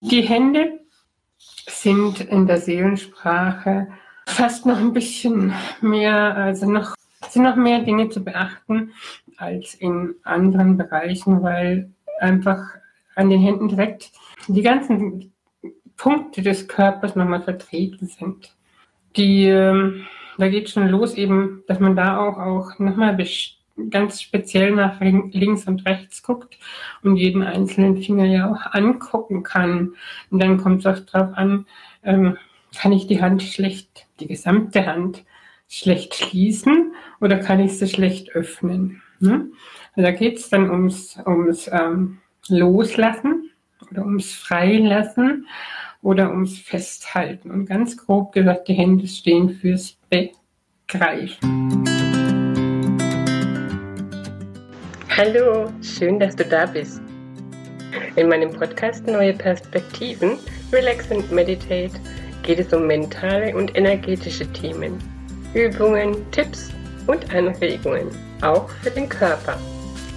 Die Hände sind in der Seelensprache fast noch ein bisschen mehr, also noch, sind noch mehr Dinge zu beachten als in anderen Bereichen, weil einfach an den Händen direkt die ganzen Punkte des Körpers nochmal vertreten sind. Die, ähm, da geht schon los eben, dass man da auch, auch nochmal ganz speziell nach links und rechts guckt und jeden einzelnen Finger ja auch angucken kann. Und dann kommt es auch darauf an, ähm, kann ich die Hand schlecht, die gesamte Hand schlecht schließen oder kann ich sie schlecht öffnen? Ne? Also da geht es dann ums, ums ähm, Loslassen oder ums Freilassen oder ums Festhalten. Und ganz grob gesagt, die Hände stehen fürs Begreifen. Hallo, schön, dass du da bist. In meinem Podcast Neue Perspektiven, Relax and Meditate geht es um mentale und energetische Themen, Übungen, Tipps und Anregungen, auch für den Körper,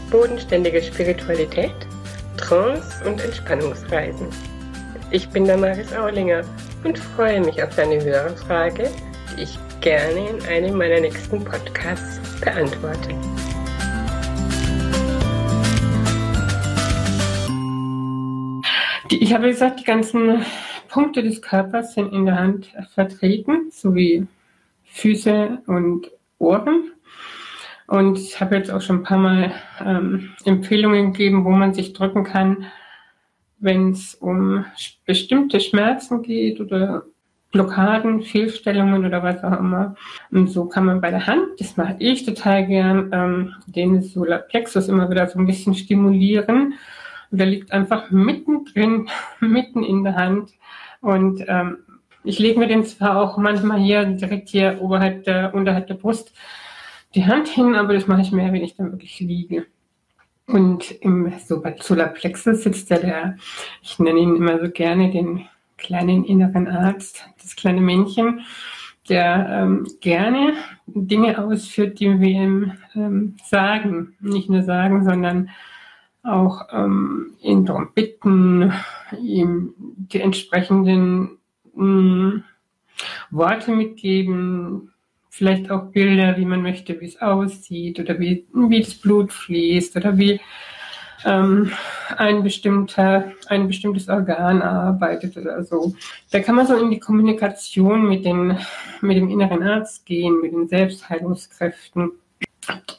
bodenständige Spiritualität, Trance und Entspannungsreisen. Ich bin Damaris Aulinger und freue mich auf deine Hörerfrage, die ich gerne in einem meiner nächsten Podcasts beantworte. Ich habe gesagt, die ganzen Punkte des Körpers sind in der Hand vertreten, sowie Füße und Ohren. Und ich habe jetzt auch schon ein paar Mal ähm, Empfehlungen gegeben, wo man sich drücken kann, wenn es um bestimmte Schmerzen geht oder Blockaden, Fehlstellungen oder was auch immer. Und so kann man bei der Hand, das mache ich total gern, ähm, den Solarplexus immer wieder so ein bisschen stimulieren der liegt einfach mittendrin, mitten in der Hand. Und ähm, ich lege mir den zwar auch manchmal hier direkt hier oberhalb der, unterhalb der Brust die Hand hin, aber das mache ich mehr, wenn ich dann wirklich liege. Und im Solarplexus sitzt ja der, ich nenne ihn immer so gerne den kleinen inneren Arzt, das kleine Männchen, der ähm, gerne Dinge ausführt, die wir ihm ähm, sagen. Nicht nur sagen, sondern auch ähm, ihn darum bitten, ihm die entsprechenden mh, mm, Worte mitgeben, vielleicht auch Bilder, wie man möchte, wie es aussieht oder wie, wie das Blut fließt oder wie ähm, ein bestimmter, ein bestimmtes Organ arbeitet oder so. Da kann man so in die Kommunikation mit, den, mit dem inneren Arzt gehen, mit den Selbstheilungskräften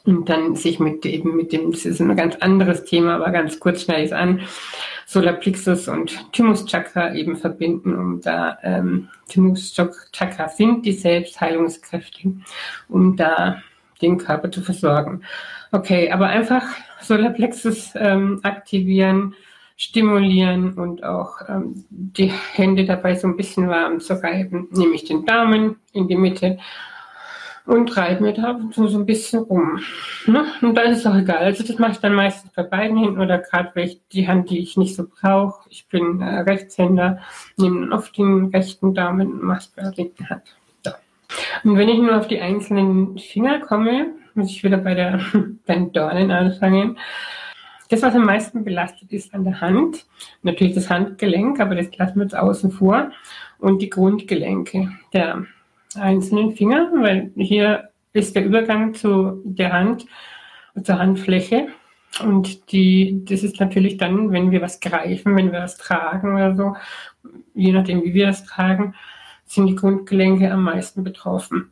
und dann sich mit eben mit dem, das ist ein ganz anderes Thema, aber ganz kurz schnell ist an, Solarplexus und Thymus Chakra eben verbinden, um da ähm, Thymus Chakra sind die Selbstheilungskräfte, um da den Körper zu versorgen. Okay, aber einfach Solarplexus ähm, aktivieren, stimulieren und auch ähm, die Hände dabei so ein bisschen warm zu reiben, nehme ich den Daumen in die Mitte und reibe mir da so, so ein bisschen rum. Ne? Und dann ist es auch egal. Also das mache ich dann meistens bei beiden Händen oder gerade weil ich die Hand, die ich nicht so brauche. Ich bin äh, Rechtshänder, nehme dann auf den rechten Daumen und mache es bei der linken Hand. So. Und wenn ich nur auf die einzelnen Finger komme, muss ich wieder bei, der, bei den Dornen anfangen. Das, was am meisten belastet ist an der Hand, natürlich das Handgelenk, aber das lassen wir jetzt außen vor, und die Grundgelenke der einzelnen Finger, weil hier ist der Übergang zu der Hand, zur Handfläche. Und die, das ist natürlich dann, wenn wir was greifen, wenn wir was tragen oder so, je nachdem, wie wir es tragen, sind die Grundgelenke am meisten betroffen.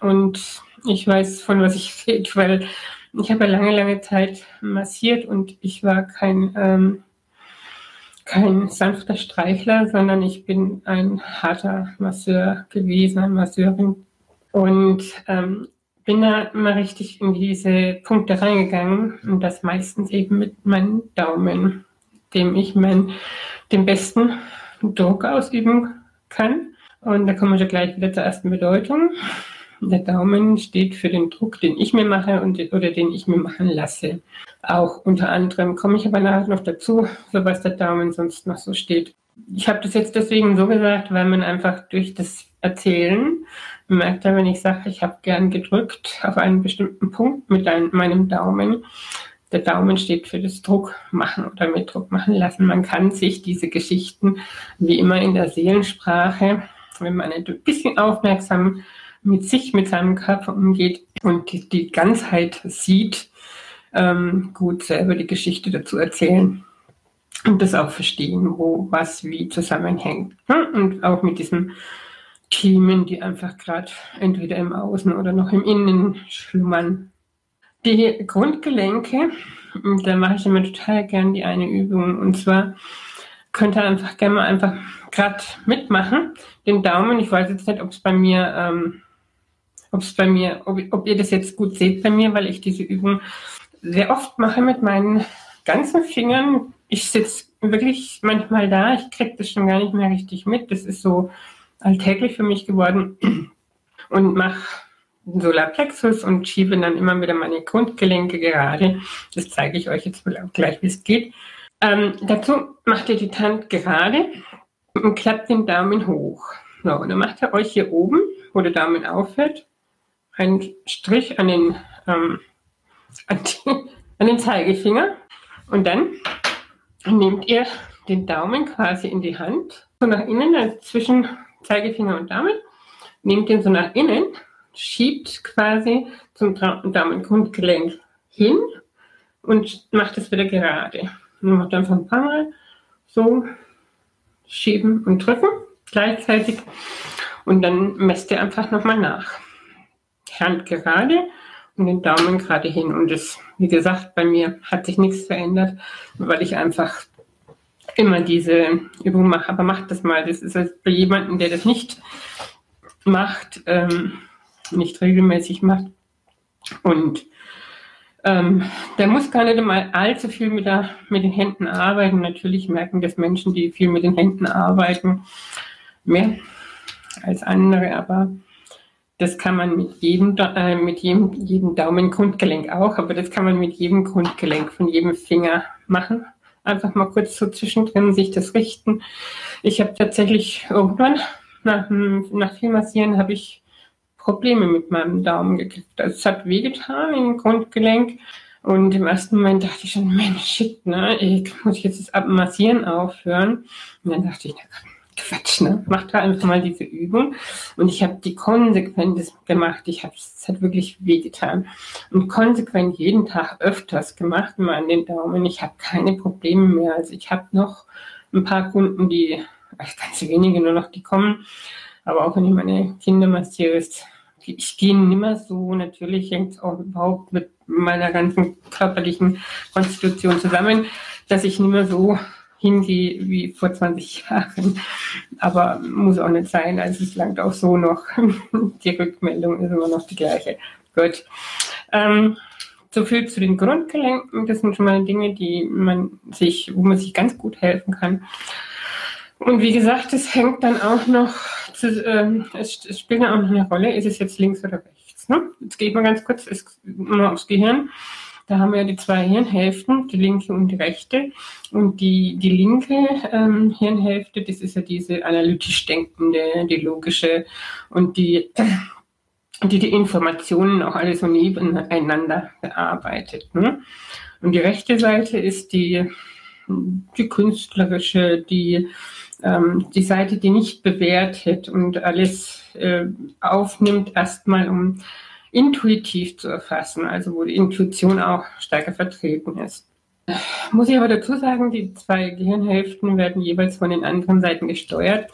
Und ich weiß, von was ich rede, weil ich habe lange, lange Zeit massiert und ich war kein ähm, kein sanfter Streichler, sondern ich bin ein harter Masseur gewesen, eine Masseurin. Und ähm, bin da immer richtig in diese Punkte reingegangen und das meistens eben mit meinem Daumen, dem ich mein, den besten Druck ausüben kann. Und da kommen wir gleich wieder zur ersten Bedeutung. Der Daumen steht für den Druck, den ich mir mache und, oder den ich mir machen lasse. Auch unter anderem komme ich aber nachher noch dazu, so was der Daumen sonst noch so steht. Ich habe das jetzt deswegen so gesagt, weil man einfach durch das Erzählen merkt, wenn ich sage, ich habe gern gedrückt auf einen bestimmten Punkt mit einem, meinem Daumen, der Daumen steht für das Druck machen oder mit Druck machen lassen. Man kann sich diese Geschichten, wie immer in der Seelensprache, wenn man ein bisschen aufmerksam mit sich, mit seinem Körper umgeht und die, Ganzheit sieht, ähm, gut selber die Geschichte dazu erzählen und das auch verstehen, wo was wie zusammenhängt. Und auch mit diesen Themen, die einfach gerade entweder im Außen oder noch im Innen schlummern. Die Grundgelenke, da mache ich immer total gern die eine Übung. Und zwar könnt ihr einfach gerne mal einfach gerade mitmachen. Den Daumen, ich weiß jetzt nicht, ob es bei mir, ähm, ob es bei mir, ob, ob ihr das jetzt gut seht bei mir, weil ich diese Übung sehr oft mache mit meinen ganzen Fingern. Ich sitze wirklich manchmal da, ich kriege das schon gar nicht mehr richtig mit. Das ist so alltäglich für mich geworden und mache Solarplexus und schiebe dann immer wieder meine Grundgelenke gerade. Das zeige ich euch jetzt gleich, wie es geht. Ähm, dazu macht ihr die Hand gerade und klappt den Daumen hoch. So, und dann macht ihr euch hier oben, wo der Daumen aufhört, einen Strich an den, ähm, an, die, an den Zeigefinger und dann nehmt ihr den Daumen quasi in die Hand, so nach innen, also zwischen Zeigefinger und Daumen, nehmt den so nach innen, schiebt quasi zum Daumengrundgelenk hin und macht es wieder gerade. Und macht einfach ein paar Mal so schieben und drücken gleichzeitig und dann messt ihr einfach nochmal nach. Hand gerade und den Daumen gerade hin. Und das, wie gesagt, bei mir hat sich nichts verändert, weil ich einfach immer diese Übung mache. Aber macht das mal. Das ist bei jemandem, der das nicht macht, ähm, nicht regelmäßig macht. Und ähm, der muss gar nicht mal allzu viel mit, der, mit den Händen arbeiten. Natürlich merken das Menschen, die viel mit den Händen arbeiten, mehr als andere, aber das kann man mit jedem, äh, mit jedem, jedem Daumen-Grundgelenk auch, aber das kann man mit jedem Grundgelenk von jedem Finger machen. Einfach mal kurz so zwischendrin sich das richten. Ich habe tatsächlich irgendwann nach, nach viel Massieren habe ich Probleme mit meinem Daumen gekriegt. Also es hat wehgetan im Grundgelenk. Und im ersten Moment dachte ich schon, Mensch, shit, ne, ich muss jetzt das Abmassieren aufhören. Und dann dachte ich, na Gott, Quatsch, ne? Mach da einfach mal diese Übung. Und ich habe die konsequent gemacht. Ich habe es hat wirklich wehgetan. Und konsequent jeden Tag öfters gemacht, immer an den Daumen. Ich habe keine Probleme mehr. Also ich habe noch ein paar Kunden, die, ganz wenige nur noch, die kommen. Aber auch wenn ich meine Kinder massiere, ich gehe nimmer so. Natürlich hängt es auch überhaupt mit meiner ganzen körperlichen Konstitution zusammen, dass ich nicht mehr so hingehe wie vor 20 Jahren. Aber muss auch nicht sein. Also es langt auch so noch. Die Rückmeldung ist immer noch die gleiche. Gut. Ähm, so viel zu den Grundgelenken. Das sind schon mal Dinge, die man sich, wo man sich ganz gut helfen kann. Und wie gesagt, es hängt dann auch noch, zu, ähm, es, es, spielt dann auch noch eine Rolle, ist es jetzt links oder rechts. Ne? Jetzt gehe ich mal ganz kurz es, mal aufs Gehirn. Da haben wir die zwei Hirnhälften, die linke und die rechte. Und die, die linke ähm, Hirnhälfte, das ist ja diese analytisch denkende, die logische und die, die die Informationen auch alle so nebeneinander bearbeitet. Ne? Und die rechte Seite ist die, die künstlerische, die, ähm, die Seite, die nicht bewertet und alles äh, aufnimmt, erstmal um intuitiv zu erfassen, also wo die Intuition auch stärker vertreten ist. Muss ich aber dazu sagen, die zwei Gehirnhälften werden jeweils von den anderen Seiten gesteuert,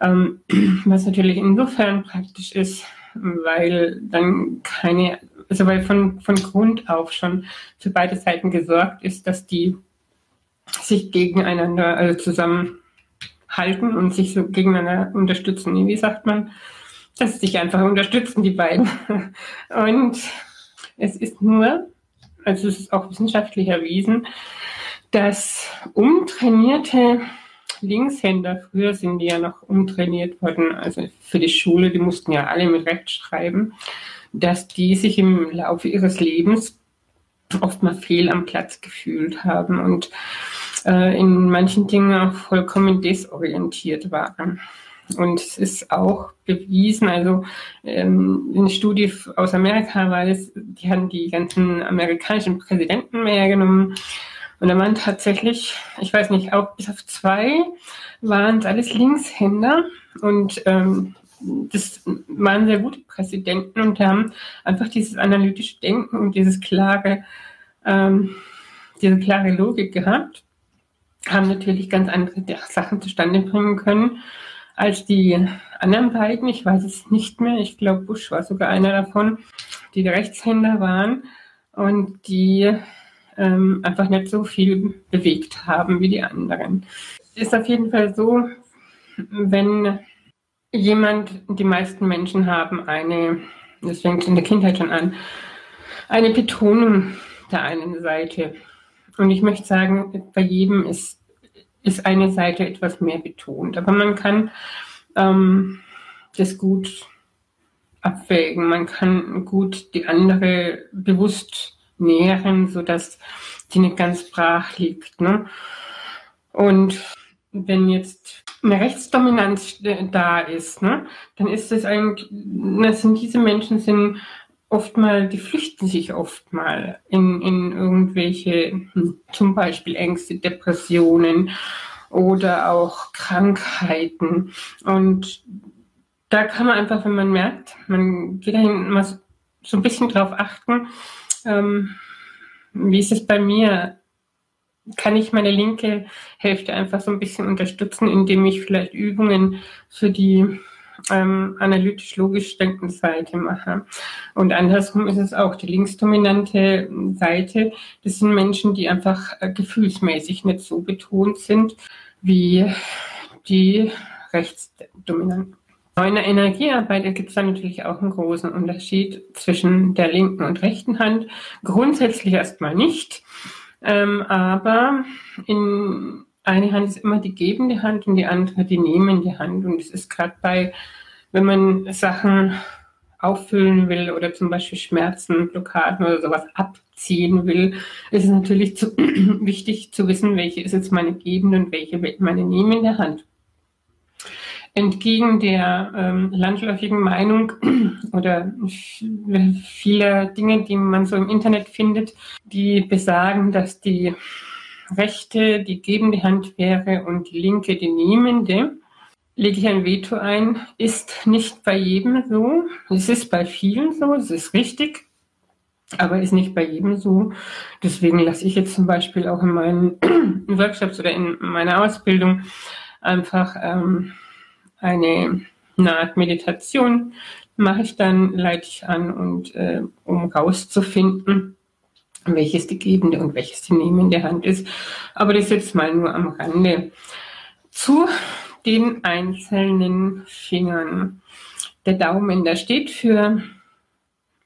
ähm, was natürlich insofern praktisch ist, weil dann keine, also weil von, von Grund auf schon für beide Seiten gesorgt ist, dass die sich gegeneinander also zusammenhalten und sich so gegeneinander unterstützen. Wie sagt man? Dass sich einfach unterstützen, die beiden. Und es ist nur, also es ist auch wissenschaftlich erwiesen, dass umtrainierte Linkshänder, früher sind die ja noch umtrainiert worden, also für die Schule, die mussten ja alle mit Recht schreiben, dass die sich im Laufe ihres Lebens oft mal fehl am Platz gefühlt haben und äh, in manchen Dingen auch vollkommen desorientiert waren. Und es ist auch bewiesen, also ähm, eine Studie aus Amerika war das, die haben die ganzen amerikanischen Präsidenten mehr genommen. Und da waren tatsächlich, ich weiß nicht, auch bis auf zwei waren es alles Linkshänder. Und ähm, das waren sehr gute Präsidenten und haben einfach dieses analytische Denken und dieses klare, ähm, diese klare Logik gehabt, haben natürlich ganz andere Sachen zustande bringen können als die anderen beiden. Ich weiß es nicht mehr. Ich glaube, Bush war sogar einer davon, die Rechtshänder waren und die ähm, einfach nicht so viel bewegt haben wie die anderen. Ist auf jeden Fall so, wenn jemand, die meisten Menschen haben eine, das fängt in der Kindheit schon an, eine Betonung der einen Seite. Und ich möchte sagen, bei jedem ist, ist eine Seite etwas mehr betont. Aber man kann ähm, das gut abwägen. Man kann gut die andere bewusst nähren, sodass die nicht ganz brach liegt. Ne? Und wenn jetzt eine Rechtsdominanz da ist, ne, dann ist es eigentlich, das sind diese Menschen sind oft mal, die flüchten sich oft mal in, in irgendwelche, hm, zum Beispiel Ängste, Depressionen oder auch Krankheiten. Und da kann man einfach, wenn man merkt, man geht dahin mal so ein bisschen drauf achten, ähm, wie ist es bei mir? kann ich meine linke Hälfte einfach so ein bisschen unterstützen, indem ich vielleicht Übungen für die ähm, analytisch-logisch denkende Seite mache. Und andersrum ist es auch die linksdominante Seite. Das sind Menschen, die einfach äh, gefühlsmäßig nicht so betont sind wie die rechtsdominanten. In der Energiearbeit gibt es da natürlich auch einen großen Unterschied zwischen der linken und rechten Hand. Grundsätzlich erstmal nicht. Ähm, aber in eine Hand ist immer die gebende Hand und die andere die nehmende Hand. Und es ist gerade bei, wenn man Sachen auffüllen will oder zum Beispiel Schmerzen, Blockaden oder sowas abziehen will, ist es natürlich zu, wichtig zu wissen, welche ist jetzt meine gebende und welche meine nehmende Hand entgegen der ähm, landläufigen Meinung oder vieler Dinge, die man so im Internet findet, die besagen, dass die rechte die gebende Hand wäre und die linke die nehmende, lege ich ein Veto ein, ist nicht bei jedem so. Es ist bei vielen so, es ist richtig, aber ist nicht bei jedem so. Deswegen lasse ich jetzt zum Beispiel auch in meinen Workshops oder in meiner Ausbildung einfach ähm, eine, eine Art Meditation mache ich dann, leite ich an und äh, um rauszufinden, welches die gebende und welches die nehmende Hand ist. Aber das jetzt mal nur am Rande. Zu den einzelnen Fingern. Der Daumen, der steht für,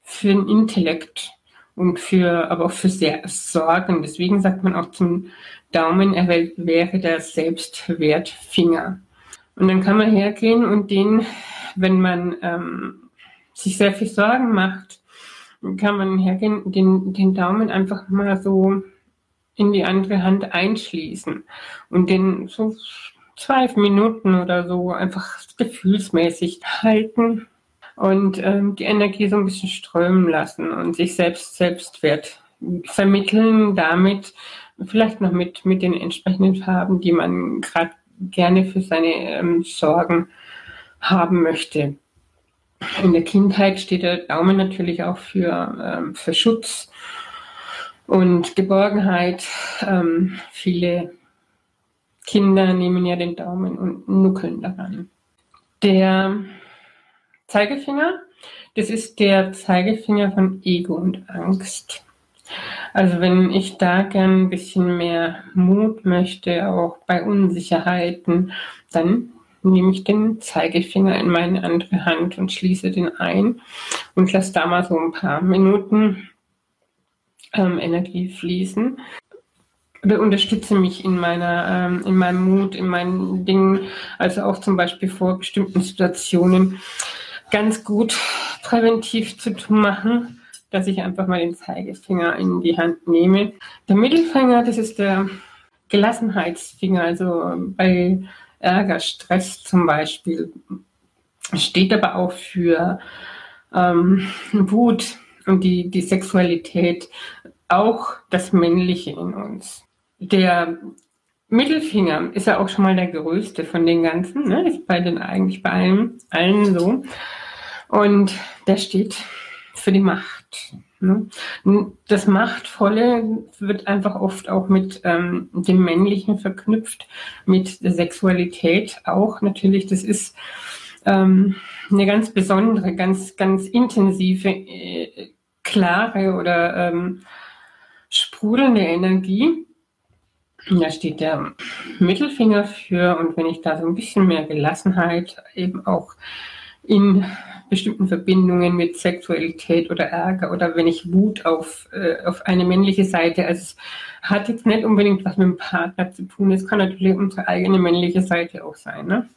für den Intellekt und für, aber auch für sehr Sorgen. Deswegen sagt man auch zum Daumen, er wäre der Selbstwertfinger. Und dann kann man hergehen und den, wenn man ähm, sich sehr viel Sorgen macht, kann man hergehen, den, den Daumen einfach mal so in die andere Hand einschließen und den so zwei Minuten oder so einfach gefühlsmäßig halten und ähm, die Energie so ein bisschen strömen lassen und sich selbst Selbstwert vermitteln damit, vielleicht noch mit, mit den entsprechenden Farben, die man gerade gerne für seine ähm, Sorgen haben möchte. In der Kindheit steht der Daumen natürlich auch für, ähm, für Schutz und Geborgenheit. Ähm, viele Kinder nehmen ja den Daumen und nuckeln daran. Der Zeigefinger, das ist der Zeigefinger von Ego und Angst. Also wenn ich da gern ein bisschen mehr Mut möchte, auch bei Unsicherheiten, dann nehme ich den Zeigefinger in meine andere Hand und schließe den ein und lasse da mal so ein paar Minuten ähm, Energie fließen. Unterstütze mich in meiner, ähm, in meinem Mut, in meinen Dingen, also auch zum Beispiel vor bestimmten Situationen ganz gut präventiv zu machen dass ich einfach mal den Zeigefinger in die Hand nehme. Der Mittelfinger, das ist der Gelassenheitsfinger. Also bei Ärger, Stress zum Beispiel. Steht aber auch für ähm, Wut und die, die Sexualität, auch das Männliche in uns. Der Mittelfinger ist ja auch schon mal der größte von den ganzen, ne? ist bei den eigentlich bei allen, allen so. Und der steht für die Macht. Ne? Das Machtvolle wird einfach oft auch mit ähm, dem Männlichen verknüpft, mit der Sexualität auch natürlich. Das ist ähm, eine ganz besondere, ganz, ganz intensive, äh, klare oder ähm, sprudelnde Energie. Da steht der Mittelfinger für und wenn ich da so ein bisschen mehr Gelassenheit eben auch in bestimmten Verbindungen mit Sexualität oder Ärger oder wenn ich Wut auf, äh, auf eine männliche Seite, also es hat jetzt nicht unbedingt was mit dem Partner zu tun, es kann natürlich unsere eigene männliche Seite auch sein, ne?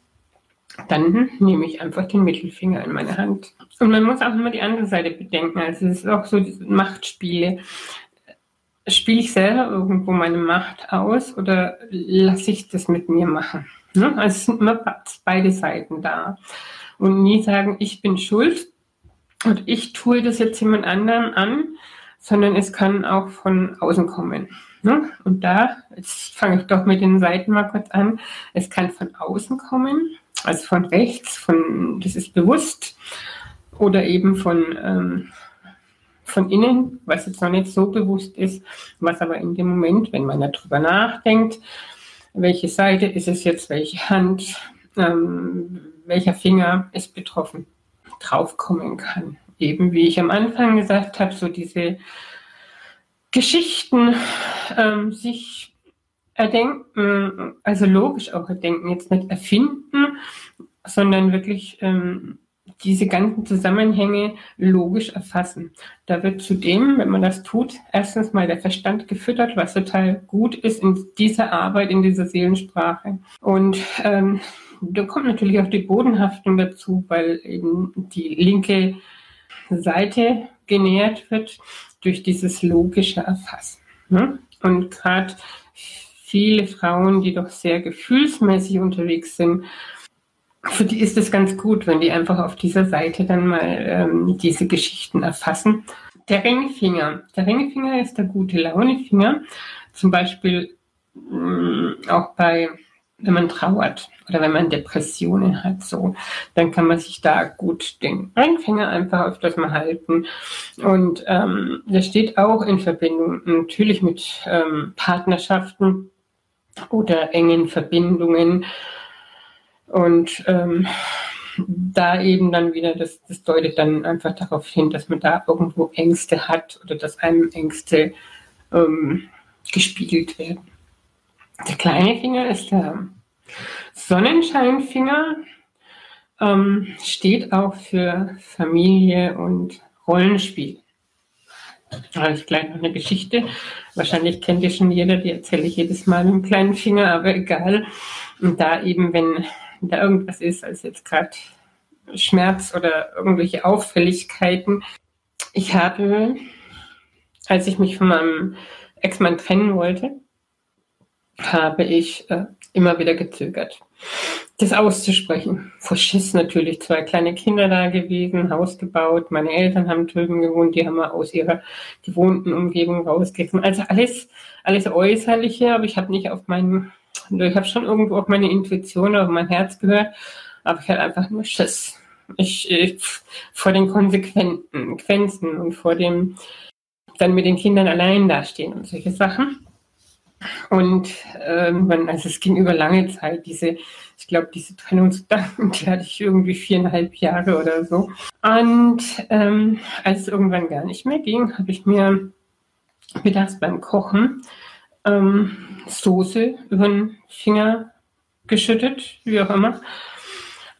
Dann nehme ich einfach den Mittelfinger in meine Hand. Und man muss auch immer die andere Seite bedenken. Also es ist auch so Machtspiele. Spiele ich selber irgendwo meine Macht aus oder lasse ich das mit mir machen? Ne? Also es sind immer beide Seiten da und nie sagen, ich bin schuld und ich tue das jetzt jemand anderen an, sondern es kann auch von außen kommen. Ne? Und da, jetzt fange ich doch mit den Seiten mal kurz an, es kann von außen kommen, also von rechts, von, das ist bewusst, oder eben von, ähm, von innen, was jetzt noch nicht so bewusst ist, was aber in dem Moment, wenn man darüber nachdenkt, welche Seite ist es jetzt, welche Hand, ähm, welcher Finger ist betroffen, draufkommen kann. Eben wie ich am Anfang gesagt habe, so diese Geschichten ähm, sich erdenken, also logisch auch erdenken, jetzt nicht erfinden, sondern wirklich ähm, diese ganzen Zusammenhänge logisch erfassen. Da wird zudem, wenn man das tut, erstens mal der Verstand gefüttert, was total gut ist in dieser Arbeit, in dieser Seelensprache. Und ähm, da kommt natürlich auch die Bodenhaftung dazu, weil eben die linke Seite genährt wird durch dieses logische Erfassen. Ne? Und gerade viele Frauen, die doch sehr gefühlsmäßig unterwegs sind, für die ist es ganz gut, wenn die einfach auf dieser Seite dann mal ähm, diese Geschichten erfassen. Der Ringfinger. Der Ringfinger ist der gute Launefinger. Zum Beispiel mh, mm, auch bei wenn man trauert oder wenn man Depressionen hat, so, dann kann man sich da gut den Ringfinger einfach auf das mal halten. Und ähm, das steht auch in Verbindung natürlich mit ähm, Partnerschaften oder engen Verbindungen. Und ähm, da eben dann wieder, das, das deutet dann einfach darauf hin, dass man da irgendwo Ängste hat oder dass einem Ängste ähm, gespiegelt werden. Der kleine Finger ist der Sonnenscheinfinger, ähm, steht auch für Familie und Rollenspiel. Da habe ich gleich noch eine Geschichte. Wahrscheinlich kennt ihr schon jeder, die erzähle ich jedes Mal mit dem kleinen Finger, aber egal. Und da eben, wenn da irgendwas ist, als jetzt gerade Schmerz oder irgendwelche Auffälligkeiten. Ich habe, als ich mich von meinem Ex-Mann trennen wollte, habe ich äh, immer wieder gezögert, das auszusprechen. Vor Schiss natürlich, zwei kleine Kinder da gewesen, Haus gebaut, meine Eltern haben drüben gewohnt, die haben wir aus ihrer gewohnten Umgebung rausgegeben. Also alles, alles Äußerliche, aber ich habe nicht auf meinen, ich habe schon irgendwo auf meine Intuition, auf mein Herz gehört, aber ich hatte einfach nur Schiss. Ich, ich vor den Konsequenzen und vor dem dann mit den Kindern allein dastehen und solche Sachen. Und ähm, also es ging über lange Zeit, diese, ich glaube, diese Trennungsgedanken, die hatte ich irgendwie viereinhalb Jahre oder so. Und ähm, als es irgendwann gar nicht mehr ging, habe ich mir mittags beim Kochen ähm, Soße über den Finger geschüttet, wie auch immer.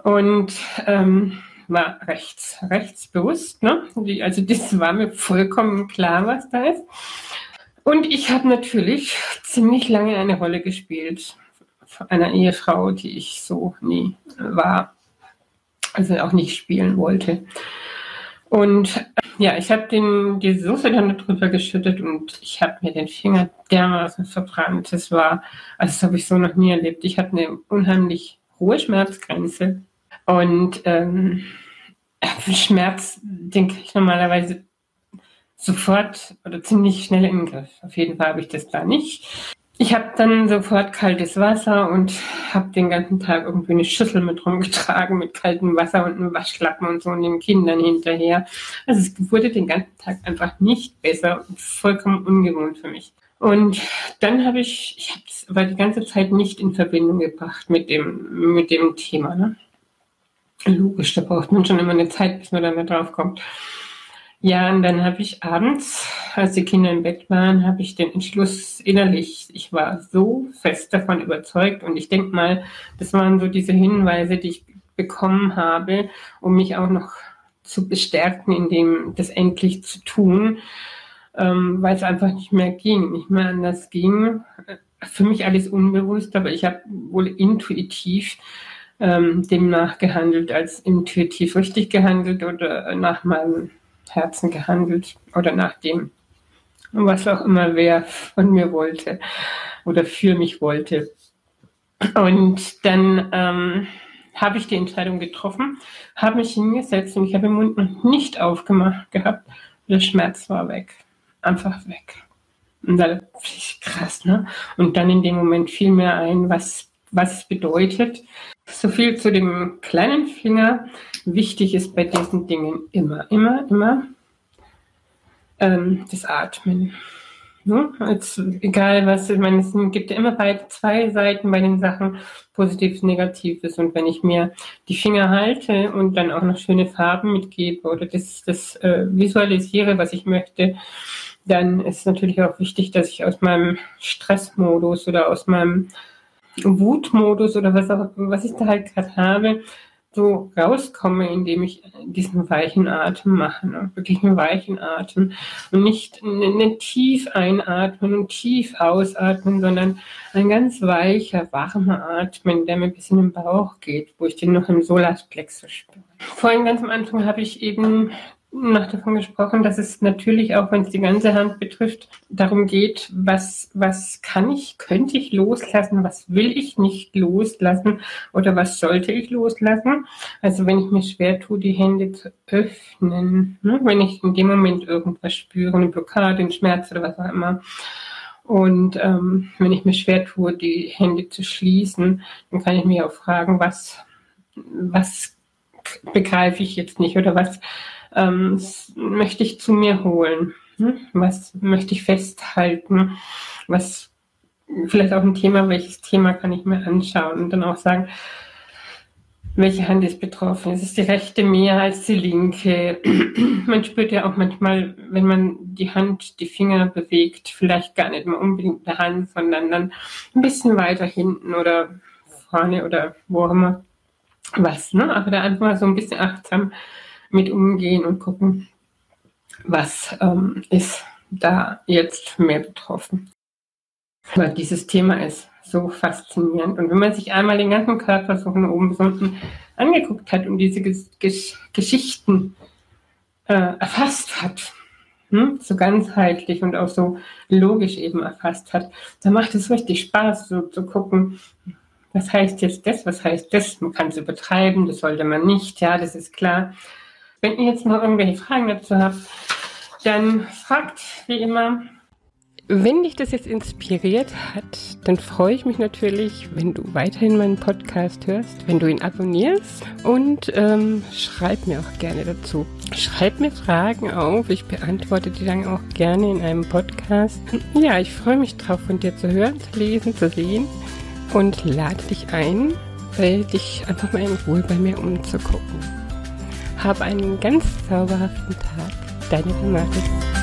Und ähm, war rechts, rechts bewusst. Ne? Also das war mir vollkommen klar, was da ist. Und ich habe natürlich ziemlich lange eine Rolle gespielt von einer Ehefrau, die ich so nie war, also auch nicht spielen wollte. Und ja, ich habe die Soße dann drüber geschüttet und ich habe mir den Finger dermaßen verbrannt. Das war, also das habe ich so noch nie erlebt. Ich hatte eine unheimlich hohe Schmerzgrenze und ähm, Schmerz, den kriege ich normalerweise sofort oder ziemlich schnell den Griff. Auf jeden Fall habe ich das da nicht. Ich habe dann sofort kaltes Wasser und habe den ganzen Tag irgendwie eine Schüssel mit rumgetragen mit kaltem Wasser und einem Waschlappen und so und den Kindern hinterher. Also es wurde den ganzen Tag einfach nicht besser und vollkommen ungewohnt für mich. Und dann habe ich, ich habe es aber die ganze Zeit nicht in Verbindung gebracht mit dem, mit dem Thema. Ne? Logisch, da braucht man schon immer eine Zeit, bis man dann da drauf kommt. Ja, und dann habe ich abends, als die Kinder im Bett waren, habe ich den Entschluss innerlich, ich war so fest davon überzeugt und ich denke mal, das waren so diese Hinweise, die ich bekommen habe, um mich auch noch zu bestärken, in dem das endlich zu tun, ähm, weil es einfach nicht mehr ging, nicht mehr anders ging. Für mich alles unbewusst, aber ich habe wohl intuitiv ähm, demnach gehandelt, als intuitiv richtig gehandelt oder nach meinem Herzen gehandelt oder nach dem, was auch immer wer von mir wollte oder für mich wollte. Und dann ähm, habe ich die Entscheidung getroffen, habe mich hingesetzt und ich habe den Mund noch nicht aufgemacht gehabt. Der Schmerz war weg. Einfach weg. Und da krass, ne? Und dann in dem Moment fiel mir ein, was, was es bedeutet. So viel zu dem kleinen Finger. Wichtig ist bei diesen Dingen immer, immer, immer ähm, das Atmen. Ne? Als, egal was, ich meine, es gibt ja immer beide, zwei Seiten bei den Sachen, Positives, Negatives. Und wenn ich mir die Finger halte und dann auch noch schöne Farben mitgebe oder das, das äh, visualisiere, was ich möchte, dann ist natürlich auch wichtig, dass ich aus meinem Stressmodus oder aus meinem Wutmodus oder was auch, was ich da halt gerade habe, so rauskomme, indem ich diesen weichen Atem mache, ne? wirklich einen weichen Atem und nicht einen tief einatmen und tief ausatmen, sondern ein ganz weicher, warmer Atmen, der mir bis in den Bauch geht, wo ich den noch im Solarplexus spüre. Vorhin ganz am Anfang habe ich eben noch davon gesprochen, dass es natürlich auch, wenn es die ganze Hand betrifft, darum geht, was, was kann ich, könnte ich loslassen, was will ich nicht loslassen oder was sollte ich loslassen. Also wenn ich mir schwer tue, die Hände zu öffnen, ne? wenn ich in dem Moment irgendwas spüre, eine Blockade, einen Schmerz oder was auch immer. Und ähm, wenn ich mir schwer tue, die Hände zu schließen, dann kann ich mich auch fragen, was, was begreife ich jetzt nicht oder was ähm, möchte ich zu mir holen? Hm? Was möchte ich festhalten? Was vielleicht auch ein Thema, welches Thema kann ich mir anschauen und dann auch sagen, welche Hand ist betroffen? Ist es die rechte mehr als die linke? man spürt ja auch manchmal, wenn man die Hand, die Finger bewegt, vielleicht gar nicht mehr unbedingt der Hand, sondern dann ein bisschen weiter hinten oder vorne oder wo auch immer was. Ne? Aber da einfach mal so ein bisschen achtsam mit umgehen und gucken, was ähm, ist da jetzt mehr betroffen. Weil dieses Thema ist so faszinierend. Und wenn man sich einmal den ganzen Körper so von oben bis unten angeguckt hat und diese Gesch Geschichten äh, erfasst hat, hm, so ganzheitlich und auch so logisch eben erfasst hat, dann macht es richtig Spaß, so zu gucken, was heißt jetzt das, was heißt das, man kann es übertreiben, das sollte man nicht, ja, das ist klar. Wenn ihr jetzt noch irgendwelche Fragen dazu habt, dann fragt wie immer. Wenn dich das jetzt inspiriert hat, dann freue ich mich natürlich, wenn du weiterhin meinen Podcast hörst, wenn du ihn abonnierst und ähm, schreib mir auch gerne dazu. Schreib mir Fragen auf, ich beantworte die dann auch gerne in einem Podcast. Ja, ich freue mich drauf, von dir zu hören, zu lesen, zu sehen und lade dich ein, dich einfach mal in Ruhe bei mir umzugucken. Hab einen ganz zauberhaften Tag. Deine Renate.